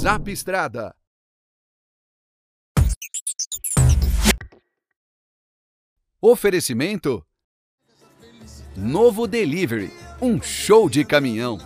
Zap Estrada. Oferecimento Novo Delivery, um show de caminhão.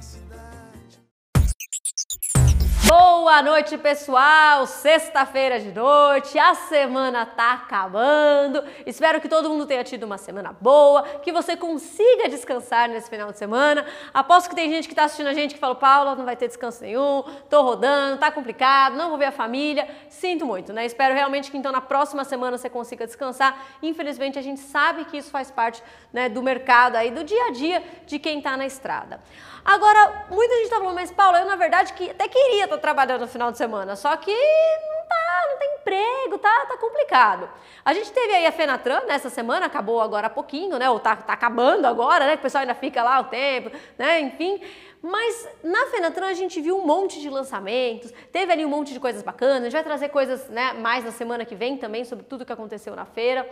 Boa noite, pessoal! Sexta-feira de noite, a semana tá acabando. Espero que todo mundo tenha tido uma semana boa, que você consiga descansar nesse final de semana. Aposto que tem gente que tá assistindo a gente que fala: Paula, não vai ter descanso nenhum, tô rodando, tá complicado, não vou ver a família. Sinto muito, né? Espero realmente que então na próxima semana você consiga descansar. Infelizmente, a gente sabe que isso faz parte né, do mercado aí, do dia a dia de quem tá na estrada. Agora, muita gente tá falando, mas Paulo, eu na verdade que até queria estar trabalhando no final de semana, só que não tá, não tem emprego, tá, tá complicado. A gente teve aí a Fenatran nessa semana, acabou agora há pouquinho, né? Ou tá, tá acabando agora, né? Que o pessoal ainda fica lá o tempo, né? Enfim. Mas na Fenatran a gente viu um monte de lançamentos, teve ali um monte de coisas bacanas, a gente vai trazer coisas né, mais na semana que vem também sobre tudo que aconteceu na feira.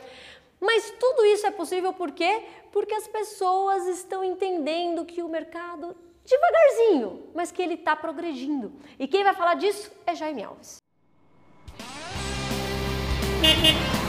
Mas tudo isso é possível por quê? Porque as pessoas estão entendendo que o mercado, devagarzinho, mas que ele está progredindo. E quem vai falar disso é Jaime Alves.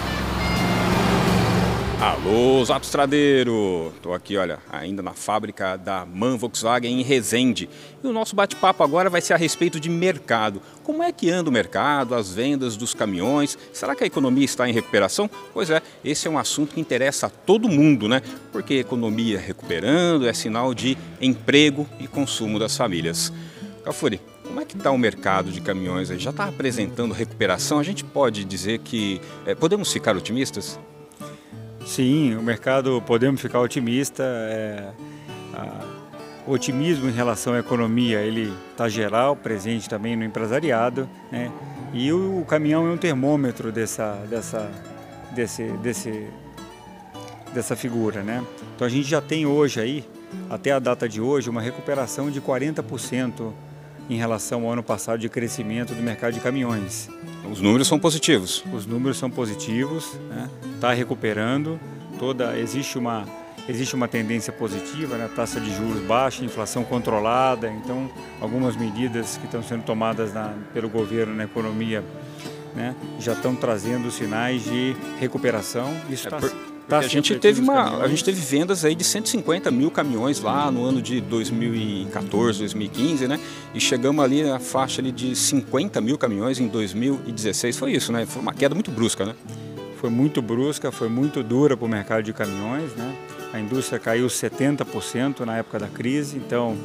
Alô, Zapstradeiro! Estou aqui, olha, ainda na fábrica da MAN Volkswagen em Resende. E o nosso bate-papo agora vai ser a respeito de mercado. Como é que anda o mercado, as vendas dos caminhões? Será que a economia está em recuperação? Pois é, esse é um assunto que interessa a todo mundo, né? Porque economia recuperando é sinal de emprego e consumo das famílias. Cafuri, como é que está o mercado de caminhões? Já está apresentando recuperação? A gente pode dizer que é, podemos ficar otimistas? Sim, o mercado podemos ficar otimista. É, a, o otimismo em relação à economia ele está geral, presente também no empresariado, né? E o, o, caminhão é um termômetro dessa, dessa, desse, desse, dessa figura, né? Então a gente já tem hoje aí, até a data de hoje, uma recuperação de 40% em relação ao ano passado de crescimento do mercado de caminhões. Os números são positivos. Os números são positivos, está né? Tá recuperando. Toda existe uma existe uma tendência positiva, né? taxa de juros baixa, inflação controlada. Então, algumas medidas que estão sendo tomadas na, pelo governo na economia né? já estão trazendo sinais de recuperação. Isso está é por Tá a gente teve uma, a gente teve vendas aí de 150 mil caminhões lá no ano de 2014, 2015, né? E chegamos ali na faixa ali de 50 mil caminhões em 2016. Foi isso, né? Foi uma queda muito brusca, né? Foi muito brusca, foi muito dura para o mercado de caminhões, né? A indústria caiu 70% na época da crise, então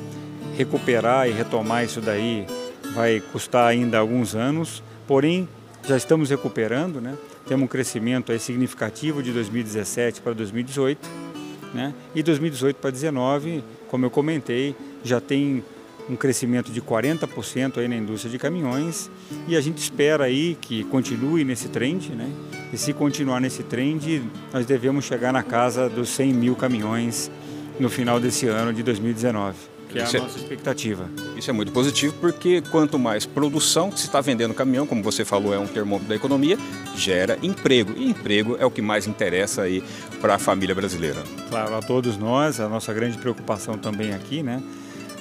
recuperar e retomar isso daí vai custar ainda alguns anos, porém já estamos recuperando, né? Temos um crescimento aí significativo de 2017 para 2018, né? E 2018 para 2019, como eu comentei, já tem um crescimento de 40% aí na indústria de caminhões e a gente espera aí que continue nesse trend, né? E se continuar nesse trend, nós devemos chegar na casa dos 100 mil caminhões no final desse ano de 2019 que é a é nossa expectativa. Isso é muito positivo porque quanto mais produção que se está vendendo caminhão, como você falou, é um termômetro da economia, gera emprego. E emprego é o que mais interessa aí para a família brasileira. Claro, a todos nós, a nossa grande preocupação também aqui, né?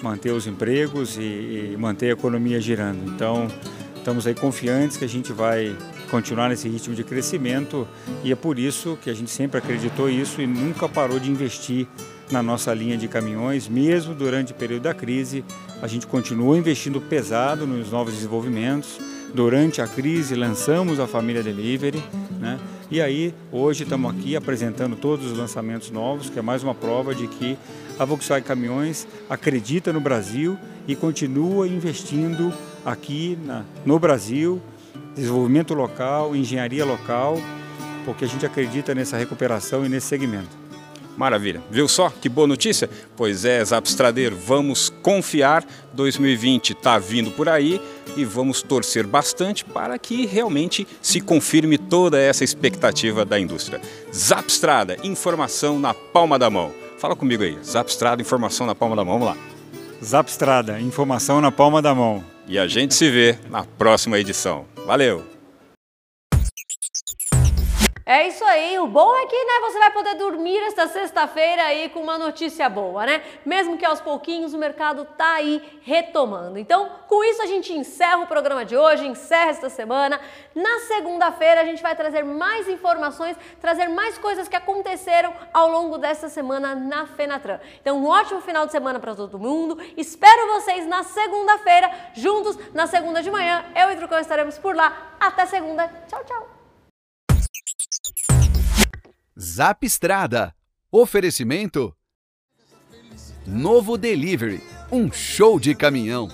Manter os empregos e, e manter a economia girando. Então, estamos aí confiantes que a gente vai continuar nesse ritmo de crescimento e é por isso que a gente sempre acreditou isso e nunca parou de investir na nossa linha de caminhões, mesmo durante o período da crise. A gente continuou investindo pesado nos novos desenvolvimentos. Durante a crise, lançamos a família Delivery. Né? E aí, hoje estamos aqui apresentando todos os lançamentos novos, que é mais uma prova de que a Volkswagen Caminhões acredita no Brasil e continua investindo aqui na, no Brasil, desenvolvimento local, engenharia local, porque a gente acredita nessa recuperação e nesse segmento. Maravilha. Viu só que boa notícia? Pois é, Zapstradeiro, vamos confiar. 2020 está vindo por aí e vamos torcer bastante para que realmente se confirme toda essa expectativa da indústria. Zapstrada, informação na palma da mão. Fala comigo aí. Zapstrada, informação na palma da mão. Vamos lá. Zapstrada, informação na palma da mão. E a gente se vê na próxima edição. Valeu! É isso aí. O bom é que né, você vai poder dormir esta sexta-feira aí com uma notícia boa, né? Mesmo que aos pouquinhos o mercado tá aí retomando. Então, com isso a gente encerra o programa de hoje, encerra esta semana. Na segunda-feira a gente vai trazer mais informações, trazer mais coisas que aconteceram ao longo dessa semana na Fenatran. Então, um ótimo final de semana para todo mundo. Espero vocês na segunda-feira, juntos na segunda de manhã. Eu e o Trucão estaremos por lá. Até segunda. Tchau, tchau. Zap Estrada. Oferecimento. Novo Delivery. Um show de caminhão.